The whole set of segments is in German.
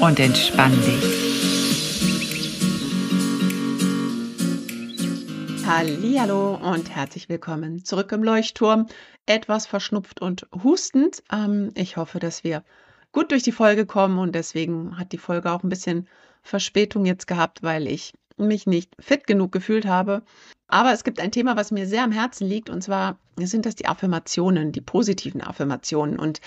und entspann dich. Hallo und herzlich willkommen zurück im Leuchtturm. Etwas verschnupft und hustend. Ähm, ich hoffe, dass wir gut durch die Folge kommen und deswegen hat die Folge auch ein bisschen Verspätung jetzt gehabt, weil ich mich nicht fit genug gefühlt habe. Aber es gibt ein Thema, was mir sehr am Herzen liegt und zwar sind das die Affirmationen, die positiven Affirmationen und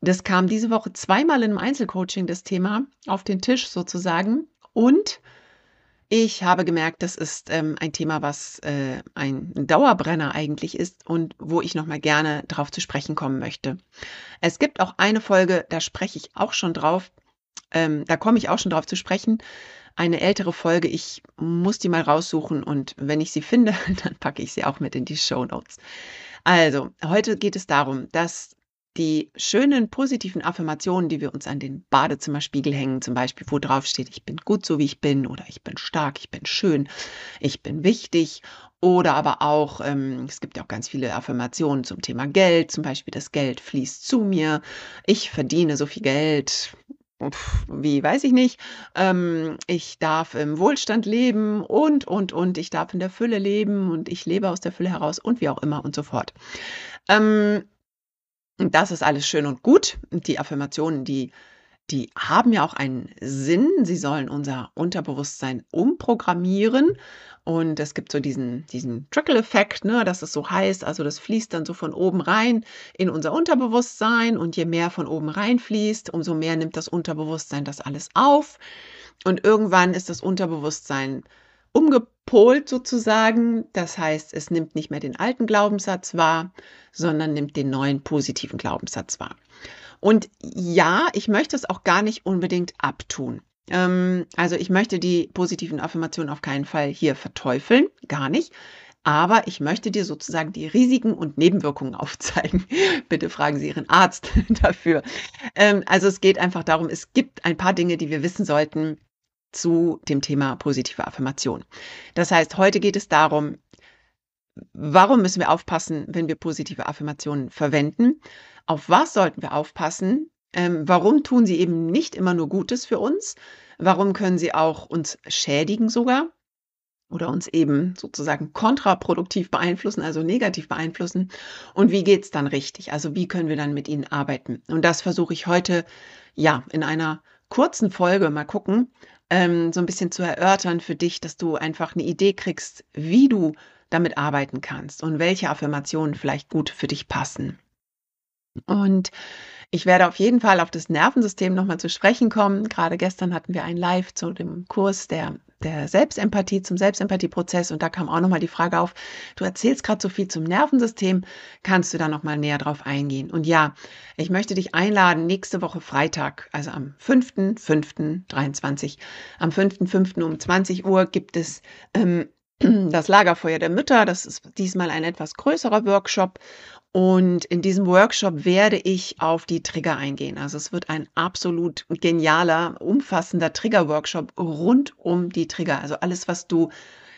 das kam diese Woche zweimal in einem Einzelcoaching, das Thema, auf den Tisch sozusagen. Und ich habe gemerkt, das ist ähm, ein Thema, was äh, ein Dauerbrenner eigentlich ist und wo ich nochmal gerne drauf zu sprechen kommen möchte. Es gibt auch eine Folge, da spreche ich auch schon drauf, ähm, da komme ich auch schon drauf zu sprechen. Eine ältere Folge, ich muss die mal raussuchen und wenn ich sie finde, dann packe ich sie auch mit in die Show Notes. Also, heute geht es darum, dass die schönen positiven Affirmationen, die wir uns an den Badezimmerspiegel hängen, zum Beispiel, wo drauf steht, ich bin gut so wie ich bin oder ich bin stark, ich bin schön, ich bin wichtig oder aber auch, ähm, es gibt ja auch ganz viele Affirmationen zum Thema Geld, zum Beispiel, das Geld fließt zu mir, ich verdiene so viel Geld, wie weiß ich nicht, ähm, ich darf im Wohlstand leben und, und, und, ich darf in der Fülle leben und ich lebe aus der Fülle heraus und wie auch immer und so fort. Ähm, das ist alles schön und gut. Die Affirmationen, die, die haben ja auch einen Sinn. Sie sollen unser Unterbewusstsein umprogrammieren. Und es gibt so diesen, diesen Trickle-Effekt, ne, dass es so heißt. Also das fließt dann so von oben rein in unser Unterbewusstsein. Und je mehr von oben rein fließt, umso mehr nimmt das Unterbewusstsein das alles auf. Und irgendwann ist das Unterbewusstsein umgepolt sozusagen. Das heißt, es nimmt nicht mehr den alten Glaubenssatz wahr, sondern nimmt den neuen positiven Glaubenssatz wahr. Und ja, ich möchte es auch gar nicht unbedingt abtun. Ähm, also ich möchte die positiven Affirmationen auf keinen Fall hier verteufeln, gar nicht. Aber ich möchte dir sozusagen die Risiken und Nebenwirkungen aufzeigen. Bitte fragen Sie Ihren Arzt dafür. Ähm, also es geht einfach darum, es gibt ein paar Dinge, die wir wissen sollten, zu dem Thema positive Affirmation. Das heißt, heute geht es darum, warum müssen wir aufpassen, wenn wir positive Affirmationen verwenden? Auf was sollten wir aufpassen? Ähm, warum tun sie eben nicht immer nur Gutes für uns? Warum können sie auch uns schädigen sogar? Oder uns eben sozusagen kontraproduktiv beeinflussen, also negativ beeinflussen. Und wie geht's dann richtig? Also wie können wir dann mit ihnen arbeiten? Und das versuche ich heute, ja, in einer kurzen Folge mal gucken, ähm, so ein bisschen zu erörtern für dich, dass du einfach eine Idee kriegst, wie du damit arbeiten kannst und welche Affirmationen vielleicht gut für dich passen. Und ich werde auf jeden Fall auf das Nervensystem nochmal zu sprechen kommen. Gerade gestern hatten wir ein Live zu dem Kurs der der Selbstempathie, zum Selbstempathieprozess und da kam auch nochmal die Frage auf, du erzählst gerade so viel zum Nervensystem, kannst du da nochmal näher drauf eingehen? Und ja, ich möchte dich einladen, nächste Woche Freitag, also am 5.5.23, am 5.5. um 20 Uhr gibt es ähm, das Lagerfeuer der Mütter. Das ist diesmal ein etwas größerer Workshop und in diesem Workshop werde ich auf die Trigger eingehen. Also es wird ein absolut genialer, umfassender Trigger-Workshop rund um die Trigger. Also alles, was du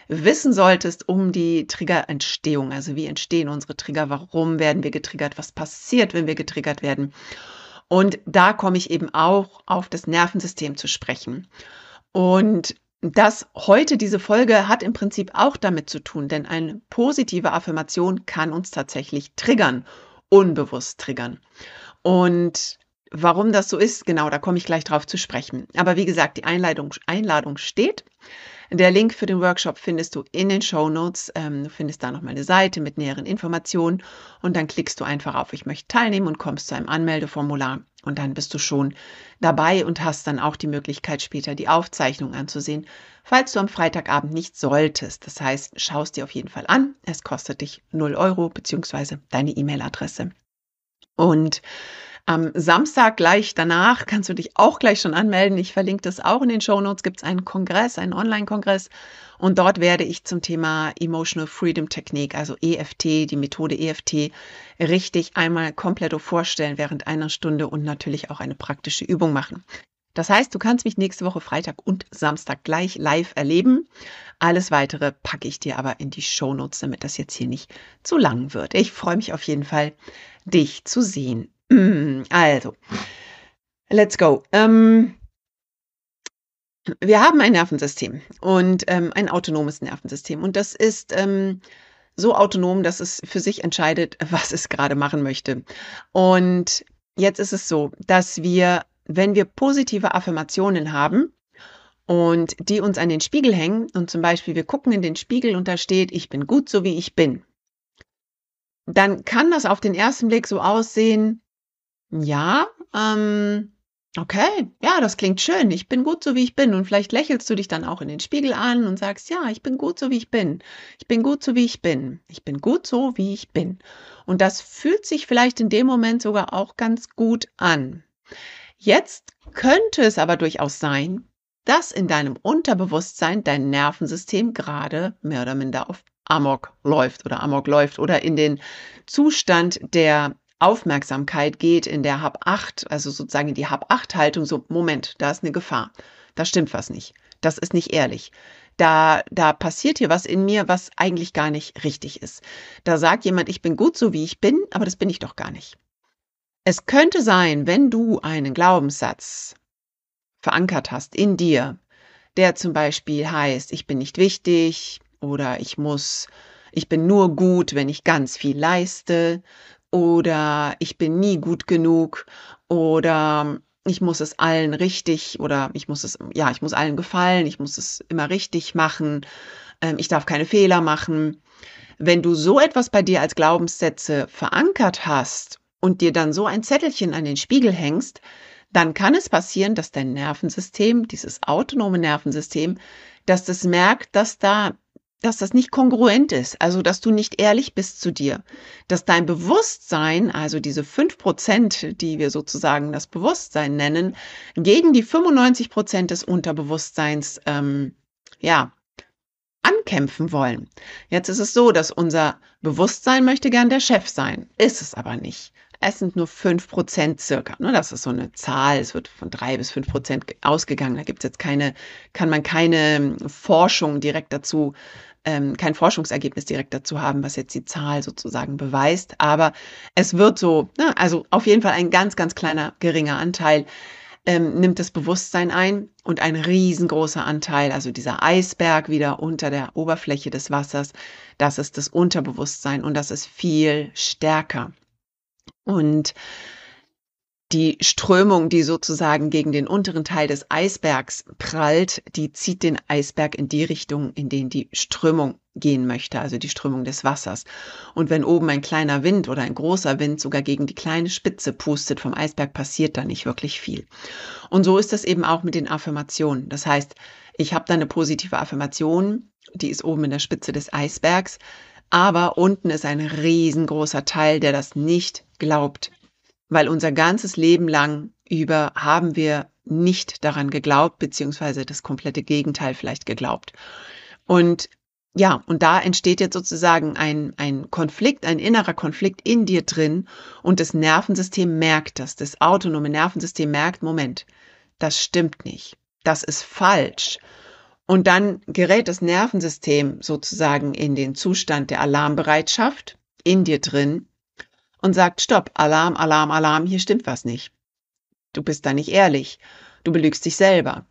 wissen solltest um die Triggerentstehung. Also wie entstehen unsere Trigger? Warum werden wir getriggert? Was passiert, wenn wir getriggert werden? Und da komme ich eben auch auf das Nervensystem zu sprechen. Und das heute, diese Folge, hat im Prinzip auch damit zu tun, denn eine positive Affirmation kann uns tatsächlich triggern, unbewusst triggern. Und warum das so ist, genau, da komme ich gleich drauf zu sprechen. Aber wie gesagt, die Einladung, Einladung steht. Der Link für den Workshop findest du in den Show Notes. Ähm, du findest da nochmal eine Seite mit näheren Informationen und dann klickst du einfach auf Ich möchte teilnehmen und kommst zu einem Anmeldeformular und dann bist du schon dabei und hast dann auch die Möglichkeit, später die Aufzeichnung anzusehen, falls du am Freitagabend nicht solltest. Das heißt, schaust dir auf jeden Fall an. Es kostet dich 0 Euro beziehungsweise deine E-Mail-Adresse. Und Am Samstag gleich danach kannst du dich auch gleich schon anmelden. Ich verlinke das auch in den Show Notes. Gibt es einen Kongress, einen Online-Kongress. Und dort werde ich zum Thema Emotional Freedom Technik, also EFT, die Methode EFT, richtig einmal komplett vorstellen während einer Stunde und natürlich auch eine praktische Übung machen. Das heißt, du kannst mich nächste Woche Freitag und Samstag gleich live erleben. Alles weitere packe ich dir aber in die Show Notes, damit das jetzt hier nicht zu lang wird. Ich freue mich auf jeden Fall, dich zu sehen. Also, let's go. Ähm, wir haben ein Nervensystem und ähm, ein autonomes Nervensystem. Und das ist ähm, so autonom, dass es für sich entscheidet, was es gerade machen möchte. Und jetzt ist es so, dass wir, wenn wir positive Affirmationen haben, und die uns an den Spiegel hängen und zum Beispiel wir gucken in den Spiegel und da steht, ich bin gut so wie ich bin, dann kann das auf den ersten Blick so aussehen, ja, ähm, okay, ja, das klingt schön. Ich bin gut so, wie ich bin. Und vielleicht lächelst du dich dann auch in den Spiegel an und sagst, ja, ich bin gut so, wie ich bin. Ich bin gut so, wie ich bin. Ich bin gut so, wie ich bin. Und das fühlt sich vielleicht in dem Moment sogar auch ganz gut an. Jetzt könnte es aber durchaus sein, dass in deinem Unterbewusstsein dein Nervensystem gerade mehr oder minder auf Amok läuft oder Amok läuft oder in den Zustand der Aufmerksamkeit geht in der Hab 8, also sozusagen in die Hab 8 Haltung, so Moment, da ist eine Gefahr. Da stimmt was nicht. Das ist nicht ehrlich. Da, da passiert hier was in mir, was eigentlich gar nicht richtig ist. Da sagt jemand, ich bin gut so wie ich bin, aber das bin ich doch gar nicht. Es könnte sein, wenn du einen Glaubenssatz verankert hast in dir, der zum Beispiel heißt, ich bin nicht wichtig oder ich muss, ich bin nur gut, wenn ich ganz viel leiste oder ich bin nie gut genug oder ich muss es allen richtig oder ich muss es, ja, ich muss allen gefallen, ich muss es immer richtig machen, ähm, ich darf keine Fehler machen. Wenn du so etwas bei dir als Glaubenssätze verankert hast und dir dann so ein Zettelchen an den Spiegel hängst, dann kann es passieren, dass dein Nervensystem, dieses autonome Nervensystem, dass das merkt, dass da dass das nicht kongruent ist, also dass du nicht ehrlich bist zu dir, dass dein Bewusstsein, also diese fünf Prozent, die wir sozusagen das Bewusstsein nennen, gegen die 95 Prozent des Unterbewusstseins, ähm, ja, ankämpfen wollen. Jetzt ist es so, dass unser Bewusstsein möchte gern der Chef sein, ist es aber nicht. Es sind nur fünf Prozent circa. Ne? Das ist so eine Zahl. Es wird von drei bis fünf Prozent ausgegangen. Da gibt es jetzt keine, kann man keine Forschung direkt dazu ähm, kein Forschungsergebnis direkt dazu haben, was jetzt die Zahl sozusagen beweist. Aber es wird so, ne, also auf jeden Fall ein ganz, ganz kleiner, geringer Anteil ähm, nimmt das Bewusstsein ein und ein riesengroßer Anteil, also dieser Eisberg wieder unter der Oberfläche des Wassers, das ist das Unterbewusstsein und das ist viel stärker. Und die Strömung, die sozusagen gegen den unteren Teil des Eisbergs prallt, die zieht den Eisberg in die Richtung, in den die Strömung gehen möchte, also die Strömung des Wassers. Und wenn oben ein kleiner Wind oder ein großer Wind sogar gegen die kleine Spitze pustet vom Eisberg, passiert da nicht wirklich viel. Und so ist das eben auch mit den Affirmationen. Das heißt, ich habe da eine positive Affirmation, die ist oben in der Spitze des Eisbergs, aber unten ist ein riesengroßer Teil, der das nicht glaubt, weil unser ganzes Leben lang über haben wir nicht daran geglaubt, beziehungsweise das komplette Gegenteil vielleicht geglaubt. Und ja, und da entsteht jetzt sozusagen ein, ein Konflikt, ein innerer Konflikt in dir drin und das Nervensystem merkt das, das autonome Nervensystem merkt, Moment, das stimmt nicht, das ist falsch. Und dann gerät das Nervensystem sozusagen in den Zustand der Alarmbereitschaft in dir drin und sagt, stopp, Alarm, Alarm, Alarm, hier stimmt was nicht. Du bist da nicht ehrlich. Du belügst dich selber.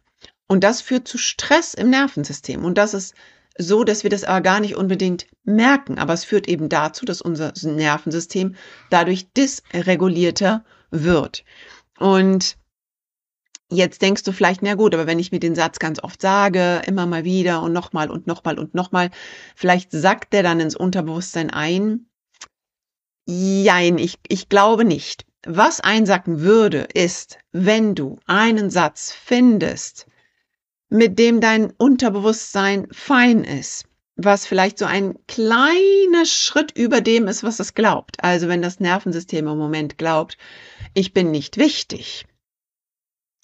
Und das führt zu Stress im Nervensystem. Und das ist so, dass wir das aber gar nicht unbedingt merken. Aber es führt eben dazu, dass unser Nervensystem dadurch dysregulierter wird. Und jetzt denkst du vielleicht, na gut, aber wenn ich mir den Satz ganz oft sage, immer mal wieder und nochmal und nochmal und nochmal, vielleicht sackt der dann ins Unterbewusstsein ein Jein, ich, ich glaube nicht. Was einsacken würde, ist, wenn du einen Satz findest, mit dem dein Unterbewusstsein fein ist, was vielleicht so ein kleiner Schritt über dem ist, was es glaubt. Also wenn das Nervensystem im Moment glaubt, ich bin nicht wichtig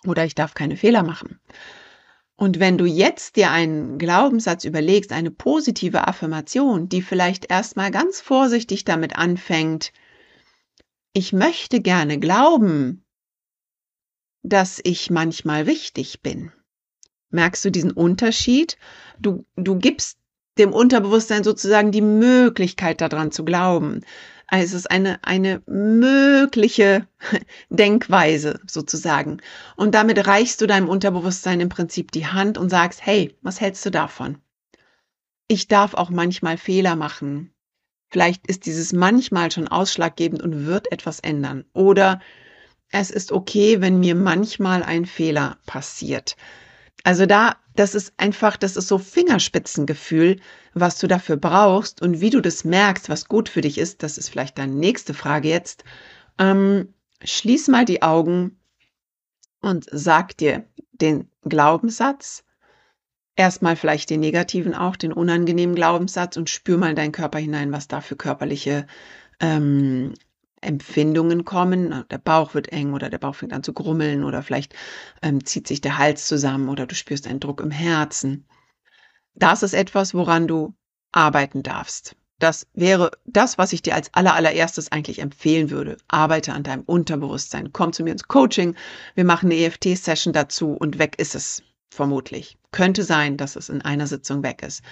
oder ich darf keine Fehler machen. Und wenn du jetzt dir einen Glaubenssatz überlegst, eine positive Affirmation, die vielleicht erstmal ganz vorsichtig damit anfängt, ich möchte gerne glauben, dass ich manchmal wichtig bin. Merkst du diesen Unterschied? Du, du gibst dem Unterbewusstsein sozusagen die Möglichkeit daran zu glauben. Also es ist eine, eine mögliche Denkweise sozusagen. Und damit reichst du deinem Unterbewusstsein im Prinzip die Hand und sagst, hey, was hältst du davon? Ich darf auch manchmal Fehler machen. Vielleicht ist dieses manchmal schon ausschlaggebend und wird etwas ändern. Oder es ist okay, wenn mir manchmal ein Fehler passiert. Also da, das ist einfach, das ist so Fingerspitzengefühl, was du dafür brauchst und wie du das merkst, was gut für dich ist, das ist vielleicht deine nächste Frage jetzt. Ähm, schließ mal die Augen und sag dir den Glaubenssatz, erstmal vielleicht den negativen auch, den unangenehmen Glaubenssatz und spür mal in deinen Körper hinein, was da für körperliche ähm, Empfindungen kommen. Der Bauch wird eng oder der Bauch fängt an zu grummeln oder vielleicht ähm, zieht sich der Hals zusammen oder du spürst einen Druck im Herzen. Das ist etwas, woran du arbeiten darfst. Das wäre das, was ich dir als allerallererstes eigentlich empfehlen würde. Arbeite an deinem Unterbewusstsein. Komm zu mir ins Coaching. Wir machen eine EFT-Session dazu und weg ist es. Vermutlich. Könnte sein, dass es in einer Sitzung weg ist.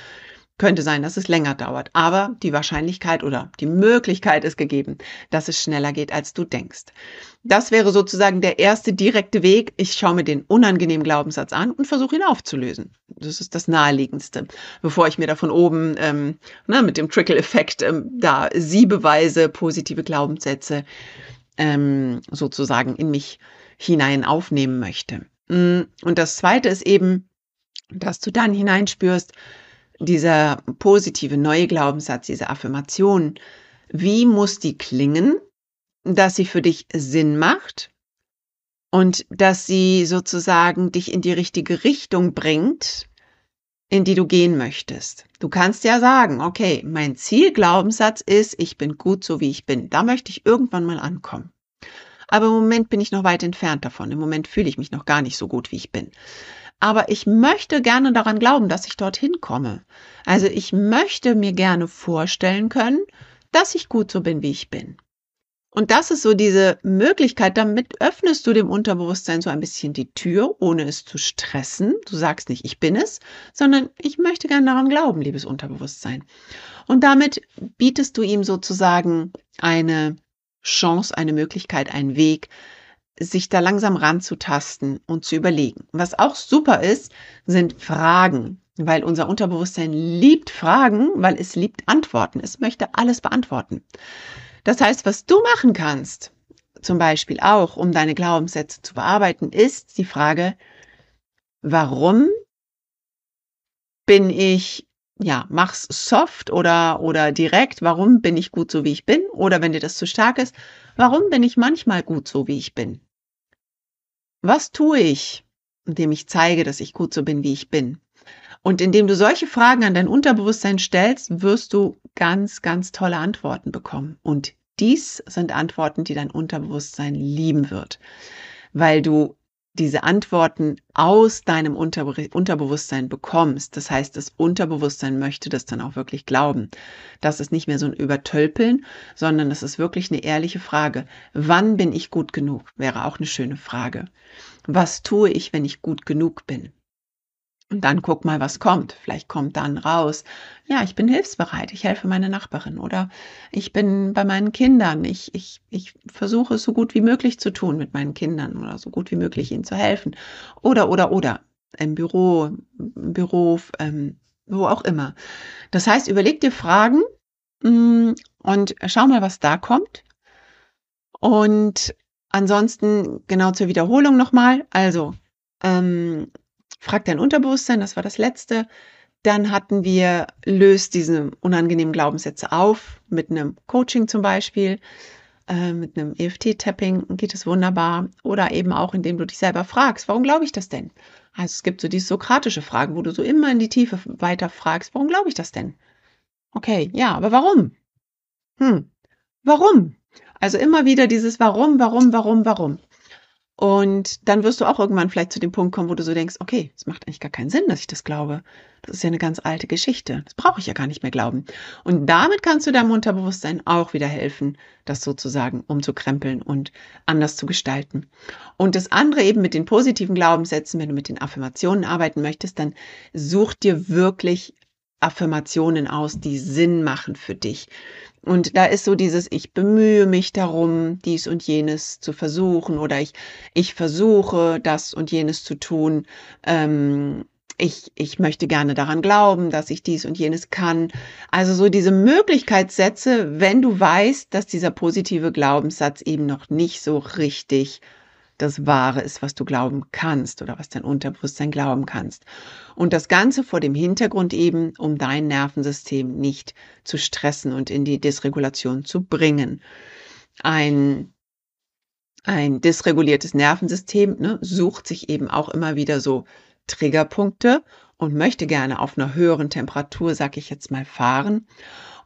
Könnte sein, dass es länger dauert, aber die Wahrscheinlichkeit oder die Möglichkeit ist gegeben, dass es schneller geht, als du denkst. Das wäre sozusagen der erste direkte Weg. Ich schaue mir den unangenehmen Glaubenssatz an und versuche ihn aufzulösen. Das ist das Naheliegendste, bevor ich mir da von oben ähm, ne, mit dem Trickle-Effekt ähm, da siebeweise positive Glaubenssätze ähm, sozusagen in mich hinein aufnehmen möchte. Mm, und das Zweite ist eben, dass du dann hineinspürst, dieser positive neue Glaubenssatz, diese Affirmation, wie muss die klingen, dass sie für dich Sinn macht und dass sie sozusagen dich in die richtige Richtung bringt, in die du gehen möchtest. Du kannst ja sagen, okay, mein Zielglaubenssatz ist, ich bin gut so wie ich bin. Da möchte ich irgendwann mal ankommen. Aber im Moment bin ich noch weit entfernt davon. Im Moment fühle ich mich noch gar nicht so gut, wie ich bin aber ich möchte gerne daran glauben, dass ich dorthin komme. Also ich möchte mir gerne vorstellen können, dass ich gut so bin, wie ich bin. Und das ist so diese Möglichkeit, damit öffnest du dem Unterbewusstsein so ein bisschen die Tür, ohne es zu stressen. Du sagst nicht, ich bin es, sondern ich möchte gerne daran glauben, liebes Unterbewusstsein. Und damit bietest du ihm sozusagen eine Chance, eine Möglichkeit, einen Weg, sich da langsam ranzutasten und zu überlegen. Was auch super ist, sind Fragen, weil unser Unterbewusstsein liebt Fragen, weil es liebt Antworten. Es möchte alles beantworten. Das heißt, was du machen kannst, zum Beispiel auch, um deine Glaubenssätze zu bearbeiten, ist die Frage, warum bin ich, ja, mach's soft oder, oder direkt, warum bin ich gut so, wie ich bin? Oder wenn dir das zu stark ist, warum bin ich manchmal gut so, wie ich bin? Was tue ich, indem ich zeige, dass ich gut so bin, wie ich bin? Und indem du solche Fragen an dein Unterbewusstsein stellst, wirst du ganz, ganz tolle Antworten bekommen. Und dies sind Antworten, die dein Unterbewusstsein lieben wird, weil du diese Antworten aus deinem Unterbe Unterbewusstsein bekommst. Das heißt, das Unterbewusstsein möchte das dann auch wirklich glauben. Das ist nicht mehr so ein Übertölpeln, sondern das ist wirklich eine ehrliche Frage. Wann bin ich gut genug? Wäre auch eine schöne Frage. Was tue ich, wenn ich gut genug bin? Und dann guck mal, was kommt. Vielleicht kommt dann raus, ja, ich bin hilfsbereit, ich helfe meine Nachbarin oder ich bin bei meinen Kindern, ich, ich, ich versuche es so gut wie möglich zu tun mit meinen Kindern oder so gut wie möglich ihnen zu helfen. Oder, oder, oder. Im Büro, im Büro, ähm, wo auch immer. Das heißt, überleg dir Fragen mh, mm, und schau mal, was da kommt. Und ansonsten genau zur Wiederholung nochmal. Also, ähm, Frag dein Unterbewusstsein, das war das letzte. Dann hatten wir, löst diese unangenehmen Glaubenssätze auf, mit einem Coaching zum Beispiel. Äh, mit einem EFT-Tapping geht es wunderbar. Oder eben auch, indem du dich selber fragst, warum glaube ich das denn? Also es gibt so diese sokratische Fragen, wo du so immer in die Tiefe weiter fragst, warum glaube ich das denn? Okay, ja, aber warum? Hm, warum? Also immer wieder dieses Warum, warum, warum, warum. Und dann wirst du auch irgendwann vielleicht zu dem Punkt kommen, wo du so denkst, okay, es macht eigentlich gar keinen Sinn, dass ich das glaube. Das ist ja eine ganz alte Geschichte. Das brauche ich ja gar nicht mehr glauben. Und damit kannst du deinem Unterbewusstsein auch wieder helfen, das sozusagen umzukrempeln und anders zu gestalten. Und das andere eben mit den positiven Glaubenssätzen, wenn du mit den Affirmationen arbeiten möchtest, dann such dir wirklich Affirmationen aus, die Sinn machen für dich. Und da ist so dieses, ich bemühe mich darum, dies und jenes zu versuchen oder ich, ich versuche, das und jenes zu tun. Ähm, ich, ich möchte gerne daran glauben, dass ich dies und jenes kann. Also so diese Möglichkeitssätze, wenn du weißt, dass dieser positive Glaubenssatz eben noch nicht so richtig das Wahre ist, was du glauben kannst oder was dein Unterbewusstsein glauben kannst. Und das Ganze vor dem Hintergrund eben, um dein Nervensystem nicht zu stressen und in die Dysregulation zu bringen. Ein, ein dysreguliertes Nervensystem ne, sucht sich eben auch immer wieder so Triggerpunkte und möchte gerne auf einer höheren Temperatur, sag ich jetzt mal, fahren.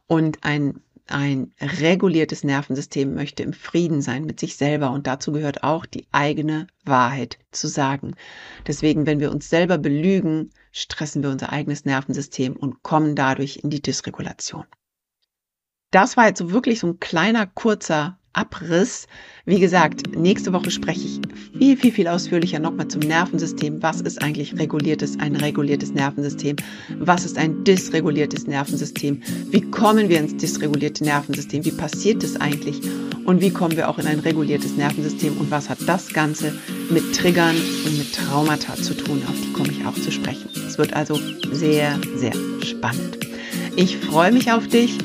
Und ein ein reguliertes Nervensystem möchte im Frieden sein mit sich selber und dazu gehört auch die eigene Wahrheit zu sagen. Deswegen, wenn wir uns selber belügen, stressen wir unser eigenes Nervensystem und kommen dadurch in die Dysregulation. Das war jetzt so wirklich so ein kleiner, kurzer Abriss. Wie gesagt, nächste Woche spreche ich viel, viel, viel ausführlicher nochmal zum Nervensystem. Was ist eigentlich reguliertes, ein reguliertes Nervensystem? Was ist ein dysreguliertes Nervensystem? Wie kommen wir ins dysregulierte Nervensystem? Wie passiert das eigentlich? Und wie kommen wir auch in ein reguliertes Nervensystem? Und was hat das Ganze mit Triggern und mit Traumata zu tun? Auf die komme ich auch zu sprechen. Es wird also sehr, sehr spannend. Ich freue mich auf dich.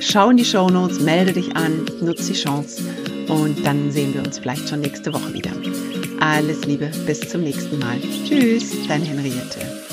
Schau in die Show Notes, melde dich an, nutze die Chance und dann sehen wir uns vielleicht schon nächste Woche wieder. Alles Liebe, bis zum nächsten Mal. Tschüss, dein Henriette.